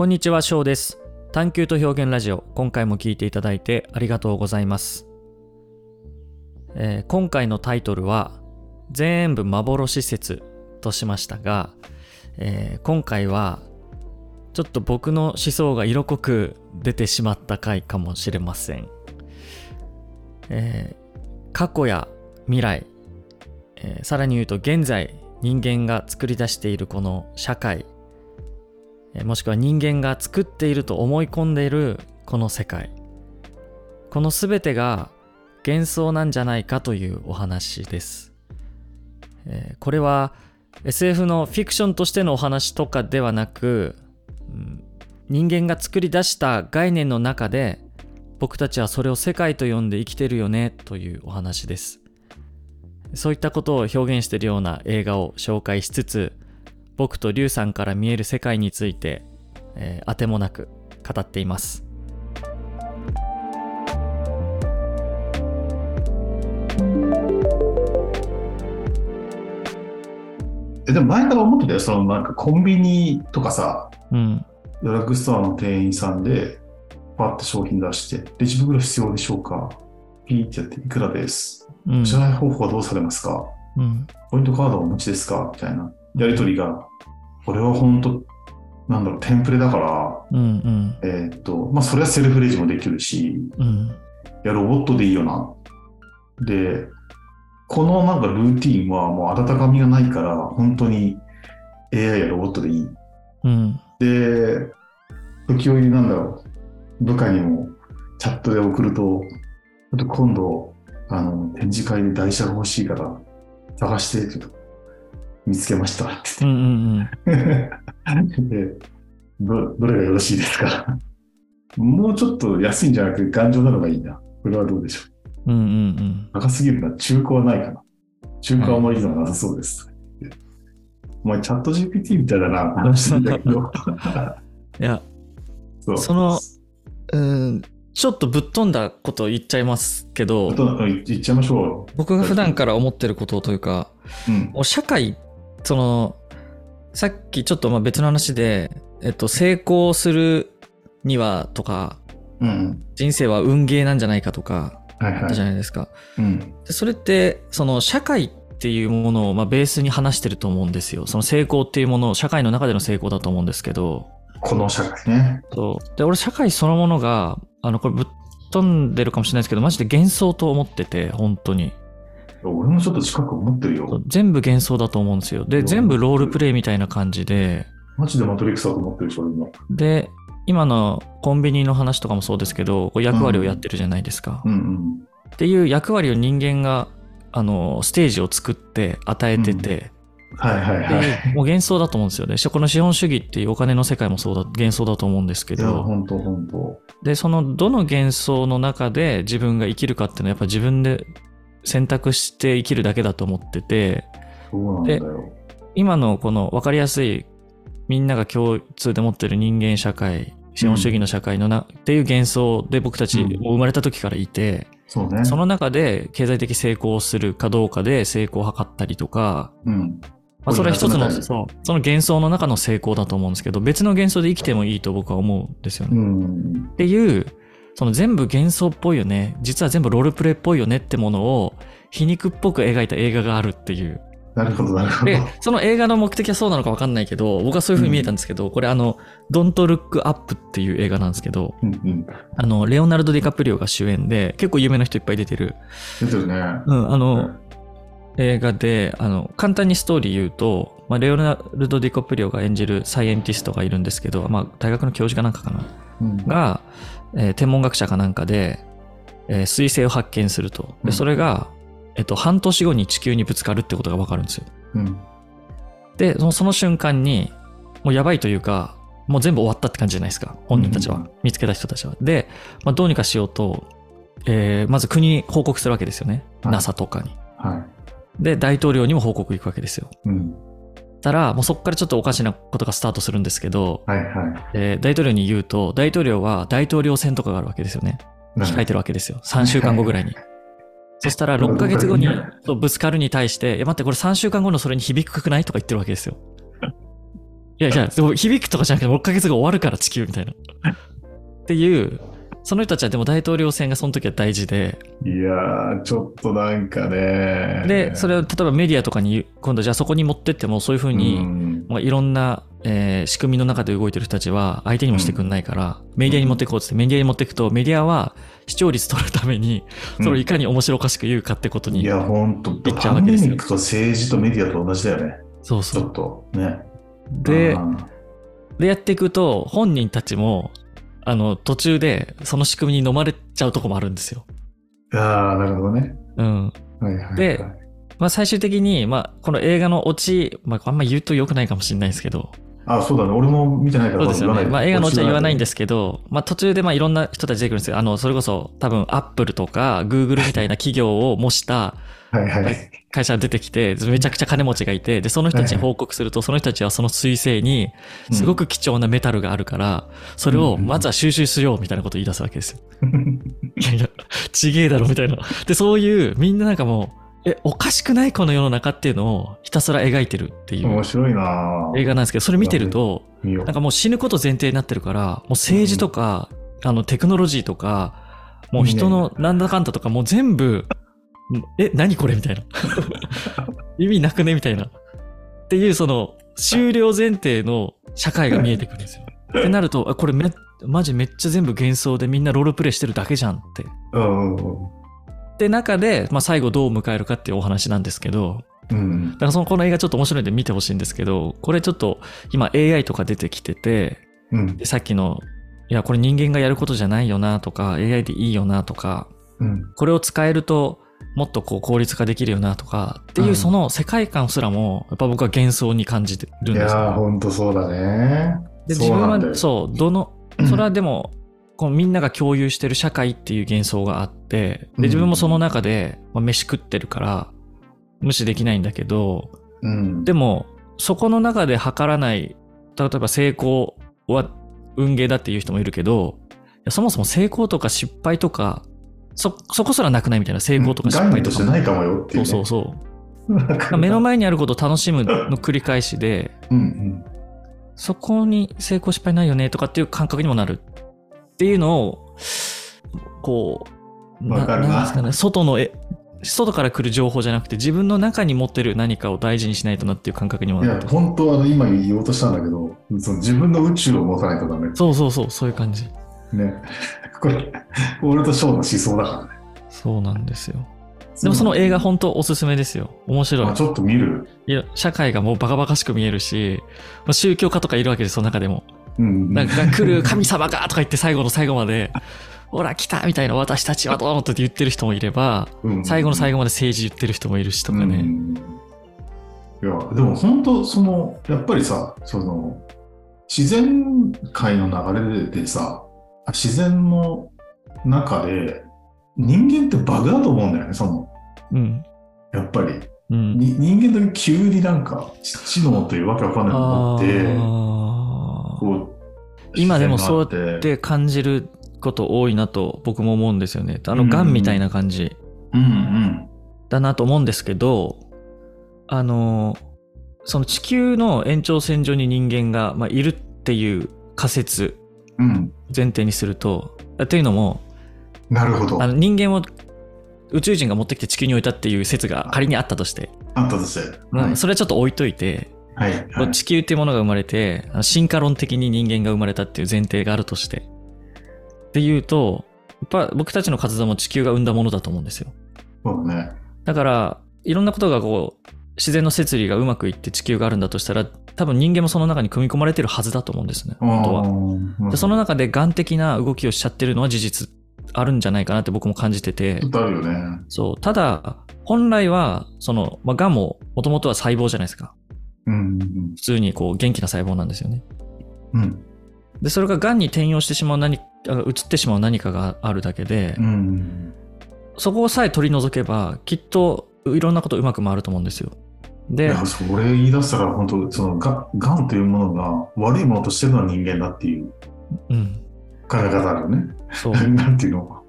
こんにちは、翔です。探求と表現ラジオ、今回も聞いていただいてありがとうございます。えー今回のタイトルは、全部幻説としましたが、えー今回は、ちょっと僕の思想が色濃く出てしまった回かもしれません。えー過去や未来、えーさらに言うと現在人間が作り出しているこの社会もしくは人間が作っていると思い込んでいるこの世界。この全てが幻想なんじゃないかというお話です、えこれは SF のフィクションとしてのお話とかではなく、人間が作り出した概念の中で僕たちはそれを世界と呼んで生きてるよねというお話です。そういったことを表現しているような映画を紹介しつつ僕とリュウさんから見える世界について、えー当てもなく語っています。えでも前から思ってたよ、そのなんかコンビニとかさ、うん。ドラッグストアの店員さんで、パッと商品出して、レジ袋必要でしょうか？ピーってやって、いくらです？うん。支払い方法はどうされますか？うん。ポイントカードはお持ちですか？みたいなやりとりが、これは本当なんだろう、テンプレだから、うんうんえーっと、まあ、それはセルフレジもできるし、うんいや、ロボットでいいよな。で、このなんかルーティンはもう温かみがないから、本当に AI やロボットでいい。うんで、時折なんだろう、部下にもチャットで送ると、ちょっと今度、あの、展示会で台車が欲しいから、探して、ちょっと見つけましたってうんうん言って、でど、どれがよろしいですか？もうちょっと安いんじゃなくて頑丈なのがいいな。これはどうでしょう？うんうんうん高すぎるな。中古はないかな。中古はあまりいいのはなさそうです。お前、チャット GPT みたいだな、話してんだけど。いやそうそのうんちょっとぶっ飛んだことを言っちゃいますけど言っちゃいましょ僕が普段から思ってることというかう。うん。もう社会そのさっきちょっとまあ別の話で、えっと、成功するにはとかうん。人生は運ゲーなんじゃないかとかはいはいあったじゃ。ないですか。うん。でそれってその社会っていうものをまあベースに話してると思うんですよ。その成功っていうものを社会の中での成功だと思うんですけどこの社会ね。そうで俺社会そのものがあのこれぶっ飛んでるかもしれないですけどマジで幻想と思ってて本当に俺もちょっと近く思ってるよ。そう全部幻想だと思うんですよ。でうん全部ロールプレイみたいな感じでマジでマトリックスだと思ってるし、俺も。で今のコンビニの話とかもそうですけどこう役割をやってるじゃないですか。うんうん。っていう役割を人間があのステージを作って与えてて、はいはいはい。でもう幻想だと思うんですよね。しこの資本主義っていうお金の世界もそうだ幻想だと思うんですけどほんとほんと。でそのどの幻想の中で自分が生きるかっていうのはやっぱ自分で選択して生きるだけだと思っててそうなんだよ。今のこの分かりやすいみんなが共通で持ってる人間社会資本主義の社会のな、っていう幻想で僕たち生まれた時からいて、そうね。その中で経済的成功をするかどうかで成功を図ったりとか、うん。まあ、それは一つのそうその幻想の中の成功だと思うんですけど別の幻想で生きてもいいと僕は思うんですよね。うっん。ていうその全部幻想っぽいよね実は全部ロールプレイっぽいよねってものを皮肉っぽく描いた映画があるっていう。なるほど、なるほど。でその映画の目的はそうなのか分かんないけど僕はそういう風に見えたんですけど、これあの「Don't Look Up」っていう映画なんですけどうんうん。あのレオナルド・ディカプリオが主演で結構有名な人いっぱい出てる出てるね。うん、あの、映画で、あの、簡単にストーリー言うと、まあ、レオナルド・ディコプリオが演じるサイエンティストがいるんですけど、まあ、大学の教授かなんかかな？うん。が、えー天文学者かなんかで、えー彗星を発見すると。で、うんそれが、えっと、半年後に地球にぶつかるってことがわかるんですよ。うん。で、そのその瞬間に、もうやばいというか、もう全部終わったって感じじゃないですか。本人たちは。うん見つけた人たちは。で、まあ、どうにかしようと、えーまず国に報告するわけですよね。はい NASA とかに。はで、大統領にも報告行くわけですよ。い。うん。たら、もうそこからちょっとおかしなことがスタートするんですけど、はいはい。えー大統領に言うと、大統領は大統領選とかがあるわけですよね。控えてるわけですよ。3週間後ぐらいに。そしたら6ヶ月後にぶつかるに対して、いや待って、これ3週間後のそれに響くくないとか言ってるわけですよ。いや、じゃあ、でも響くとかじゃなくて、6ヶ月後終わるから地球みたいな。っていう、その人たちはでも大統領選がその時は大事で、いやー、ちょっとなんかね。で、それを例えばメディアとかに、今度じゃあそこに持ってってもそういうふうに、うんまあ、いろんな、えー仕組みの中で動いてる人たちは相手にもしてくんないから、メディアに持っていこうっつって、メディアに持っていくと、メディアは視聴率取るために、それをいかに面白おかしく言うかってことに、いや、ほんと、言っちゃうわけですよと政治とメディアと同じだよね。ちょそうそう。っと、ね。でう、んでやっていくと、本人たちも、あの、途中でその仕組みに飲まれちゃうとこもあるんですよ。ああ、なるほどね。うん。はいはいはい。でまあ最終的に、まあこの映画のオチ、まああんま言うと良くないかもしれないですけど、あ、そうだね。俺も見てないからそうですよね。まあ映画のオチは言わないんですす。けど、まあ途中でまあいろんな人たち出てくるんですよ。あの、それこそ多分アップルとかグーグルみたいな企業を模したはいはい。会社が出てきて、めちゃくちゃ金持ちがいて、で、その人たちに報告すると、その人たちはその彗星にすごく貴重なメタルがあるから、それをまずは収集しようみたいなことを言い出すわけですよ。い やいや、ちげえだろみたいな。で、そういう、みんななんかもう、え、おかしくないこの世の中っていうのをひたすら描いてるっていう。面白いな映画なんですけど、それ見てると、なんかもう死ぬこと前提になってるから、もう政治とか、あのテクノロジーとか、もう人のなんだかんだとか、もう全部、え、何これみたいな。意味なくねみたいな。っていう、その、終了前提の社会が見えてくるんですよ。ってなると、あこれめ、マジめっちゃ全部幻想でみんなロールプレイしてるだけじゃんって。うんうんで、中で、まあ、最後どう迎えるかっていうお話なんですけど、うん。うんだからそのこの映画ちょっと面白いんで見てほしいんですけど、これちょっと今 AI とか出てきてて、うんでさっきの、いや、これ人間がやることじゃないよなとか、AI でいいよなとか、うん。これを使えるともっとこう効率化できるよなとか、っていううんその世界観すらも、やっぱ僕は幻想に感じてるんですよ。ほんとそうだね。で自分は、そう、どの、それはでも、このみんなが共有してる社会っていう幻想があって、で、自分もその中で、まあ、飯食ってるから、無視できないんだけど、うん。でも、そこの中で測らない、例えば成功は運ゲーだっていう人もいるけど、いやそもそも成功とか失敗とか、そ、そこすらなくないみたいな成功とか失概敗とかないかもよっていそうう、ね。そうそう。だから目の前にあることを楽しむの繰り返しで、うんうん。そこに成功失敗ないよねとかっていう感覚にもなるっていうのを、こう、わかるなんですかね、外のえ、外から来る情報じゃなくて自分の中に持ってる何かを大事にしないとなっていう感覚にもいやなっ、てます本当はあの今言おうとしたんだけど、その自分の宇宙を持たないとダメ。そうそうそう、そういう感じ。ね。これ、俺とショーの思想だからね。そうなんですよ。でもその映画本当おすすめですよ。面白い。ちょっと見る。いや、社会がもうバカバカしく見えるし、まあ宗教家とかいるわけです、その中でも。うん。なんか来る神様がとか言って最後の最後まで、ほら来たみたいな私たちはどうのって言ってる人もいれば、最後の最後まで政治言ってる人もいるしとかね。うんいや、でも本当、その、やっぱりさ、その、自然界の流れでさ、自然の中で、人間ってバグだと思うんだよね、その、うん。やっぱり。うん。に人間だけ急になんか、知知能というわけわかんないのを持って、今でもそう自然があって感じること多いなと僕も思うんですよね。あの、うんみたいな感じうんうん。だなと思うんですけど、あの、その地球の延長線上に人間が、まあ、いるっていう仮説うん。前提にすると、というのも、なるほど。ああの人間を宇宙人が持ってきて地球に置いたっていう説が仮にあったとして、ったとして。うんそれはちょっと置いといて、はい。はい。地球っていうものが生まれて、進化論的に人間が生まれたっていう前提があるとして。っていうと、やっぱ僕たちの活動も地球が生んだものだと思うんですよ。そうだね。だから、いろんなことがこう、自然の摂理がうまくいって地球があるんだとしたら、多分人間もその中に組み込まれてるはずだと思うんですね、本当は。はでその中で眼的な動きをしちゃってるのは事実あるんじゃないかなって僕も感じててあるよね。そう。ただ、本来は、その、まあ、がんも、もともとは細胞じゃないですか。うん。普通にこう、元気な細胞なんですよね。うん。で、それががんに転用してしまう何、あ移ってしまう何かがあるだけで、うん。そこさえ取り除けば、きっと、いろんなことうまく回ると思うんですよ。でいや、、それ言い出したら、本当そのが、がんというものが悪いものとしてるのは人間だっていううん。考え方あるよね。そう。なんていうの？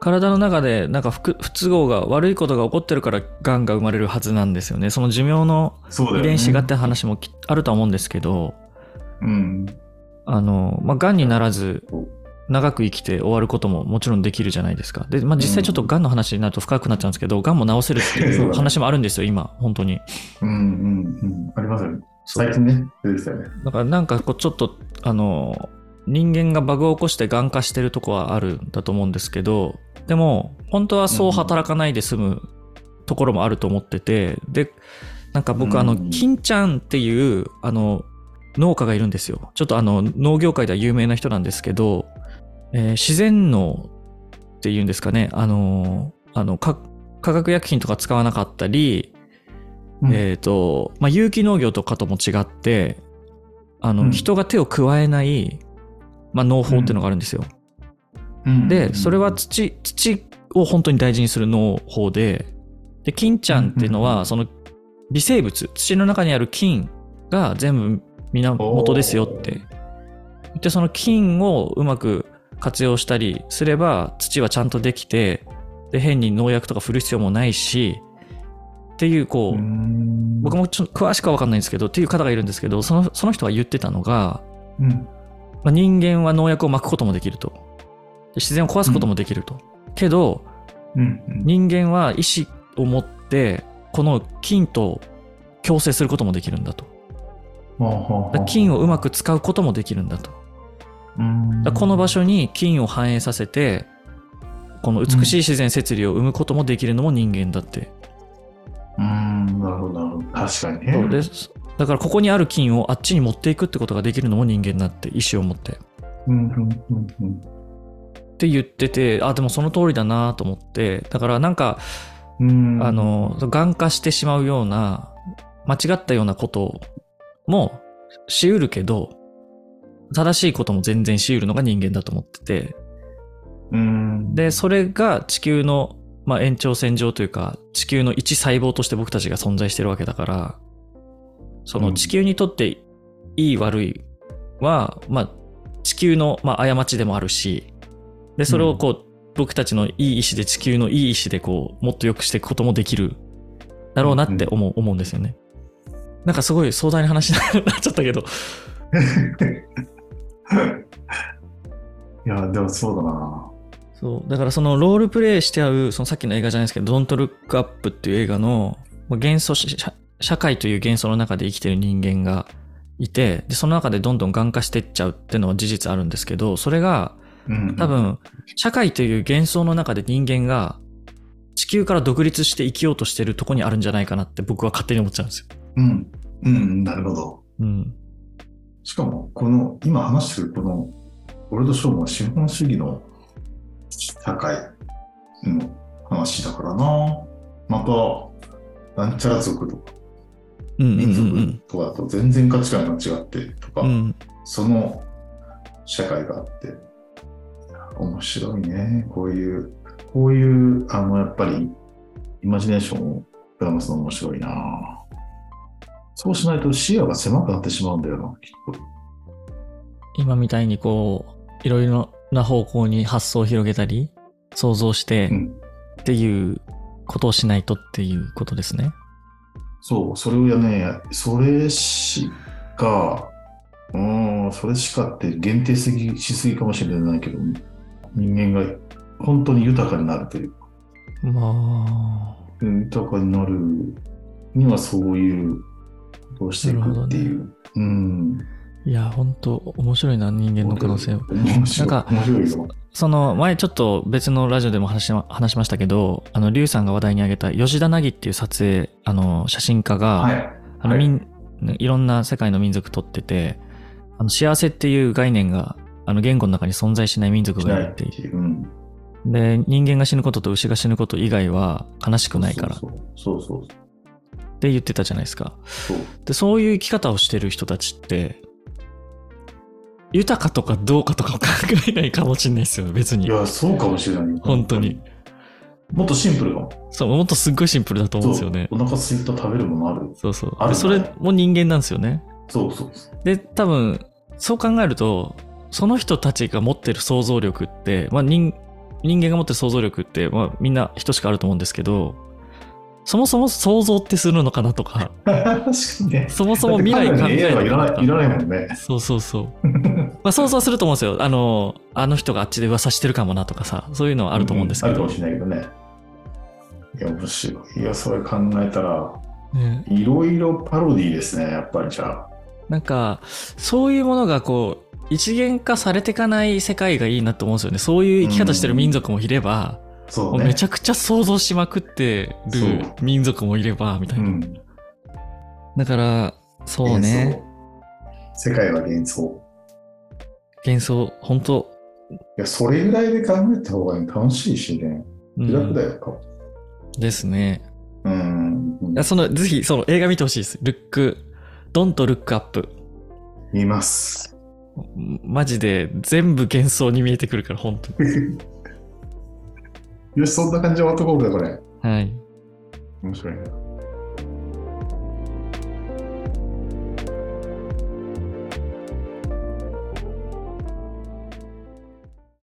体の中でなんか不不都合が悪いことが起こってるからがんが生まれるはずなんですよねその寿命の。遺伝子がって話もきあるとは思うんですけどうん。あの、まあ、がんにならず長く生きて終わることももちろんできるじゃないですか。で、まあ、実際ちょっとがん。の話になると深くなっちゃうんですけどがんも治せるっていう話もあるんですよ今本当に。うんうんうん。ありますよね。最近ね、出てきたよね。だからなんかこうちょっとあの人間がバグを起こしてがん化してるとこはあるんだと思うんですけどでも本当はそう働かないで済むところもあると思っててでなんか僕あのうん。金ちゃんっていうあの農家がいるんですよ。ちょっとあの農業界では有名な人なんですけど、えー自然農っていうんですかね。あのあのか化学薬品とか使わなかったりうん。えっ、と、まあ、有機農業とかとも違って、あの、うん。人が手を加えない、まあ、農法っていうのがあるんですよ。うん。で、それは土、土を本当に大事にする農法で、で、金ちゃんっていうのは、うんその微生物、土の中にある菌が全部源ですよって。で、その菌をうまく活用したりすれば、土はちゃんとできて、で、変に農薬とか振る必要もないし、っていう、こう、うん。僕もちょっと詳しくは分かんないんですけどっていう方がいるんですけどそのその人が言ってたのが、うん。まあ、人間は農薬をまくこともできると。で自然を壊すこともできると、けどうん。うん。人間は意志を持ってこの菌と共生することもできるんだと。菌をうまく使うこともできるんだと。うんだこの場所に菌を反映させてこの美しい自然摂理を生むこともできるのも人間だって、うん、なるほど、なるほど。確かにね。そうです。だからここにある菌をあっちに持っていくってことができるのも人間だって意思を持って。うんうんうんうん。って言ってて、あ、でもその通りだなと思って、だからなんか、うん。あ、の、眼化してしまうような、間違ったようなこともしうるけど、正しいことも全然しうるのが人間だと思ってて、うん、で、それが地球の、まあ、延長線上というか、地球の一細胞として僕たちが存在してるわけだから、その地球にとっていい悪いは、まあ、地球の、まあ、過ちでもあるし、で、それをこう、僕たちのいい意志で地球のいい意志でこう、もっと良くしていくこともできるだろうなって思う、思うんですよね。なんかすごい壮大な話になっちゃったけど、いや、でもそうだな。そう。だからそのロールプレイして合う、そのさっきの映画じゃないですけど、Don't Look Up っていう映画のまあ元素社、社会という幻想の中で生きてる人間がいて、で、その中でどんどん眼化していっちゃうっていうのは事実あるんですけど、それがうん、多分、社会という幻想の中で人間が地球から独立して生きようとしてるとこにあるんじゃないかなって僕は勝手に思っちゃうんですよ。うん。うん、なるほど。うん。しかも、この、今話してるこの、ゴールドショーも資本主義の社会の話だからな。また、なんちゃら族とか、民族うんとかだと全然価値観が違ってとか、うん。うん。その社会があって、面白いね。こういう、こういう、あの、やっぱり、イマジネーションを膨らますの面白いな。そうしないと視野が狭くなってしまうんだよな、きっと。今みたいにこう、いろいろな方向に発想を広げたり、想像してうんっていうことをしないとっていうことですね。そう、それをやね、それしか、うーん、それしかって限定すぎしすぎかもしれないけど、人間が本当に豊かになるというか、まうん豊かになるにはそういうことをしていくっていう。うん。あ、いや、本当面白いな、人間の可能性を。なんか。その前ちょっと別のラジオでも話しま話しましたけど、あの、リュウさんが話題に挙げた吉田凪っていう撮影、あの、写真家が、はい。あの、はいみん、いろんな世界の民族撮ってて、あの、幸せっていう概念が、あの、言語の中に存在しない民族しがいてないって、いう。うん。で、人間が死ぬことと牛が死ぬこと以外は悲しくないからっそうそうそう。て言ってたじゃないですか。そうで、そういう生き方をしてる人たちって、豊かとかどうかとかを考えないかもしれないですよ、別に。いや、そうかもしれないよ。本当に。。もっとシンプルかも。そう、もっとすっごいシンプルだと思うんですよね。お腹空いた食べるものある。そうそう。あるそれも人間なんですよね。そうそう。で、多分、そう考えると、その人たちが持ってる想像力って、まあ人、人間が持ってる想像力って、まあ、みんな等しくあると思うんですけど、そもそも想像ってするのかなとか、確かにね。そもそも未来考えだってカメラに AI はいらないいらるのかないもんね。そうそうそう。まあ、想像すると思うんですよ。あの、あの人があっちで噂してるかもなとかさ、そういうのはあると思うんですけど。あるかもしれないけどね。いや、面白い。いや、それ考えたら、ねいろいろパロディですね、やっぱりじゃあ。なんか、そういうものがこう、一元化されていかない世界がいいなと思うんですよね。そういう生き方してる民族もいれば、そうね。めちゃくちゃ想像しまくってる民族もいれば、みたいうな。ん。だから、そうね。世界は幻想。幻想、本当いや、それぐらいで考えた方が楽しいしね。うん気楽だよ。ですね。うん。いやその、ぜひ、その映画見てほしいです。ルック、ドンとルックアップ。見ます。マジで全部幻想に見えてくるから、本当に。よし、そんな感じで終わっとこうか、これ。はい。面白いな。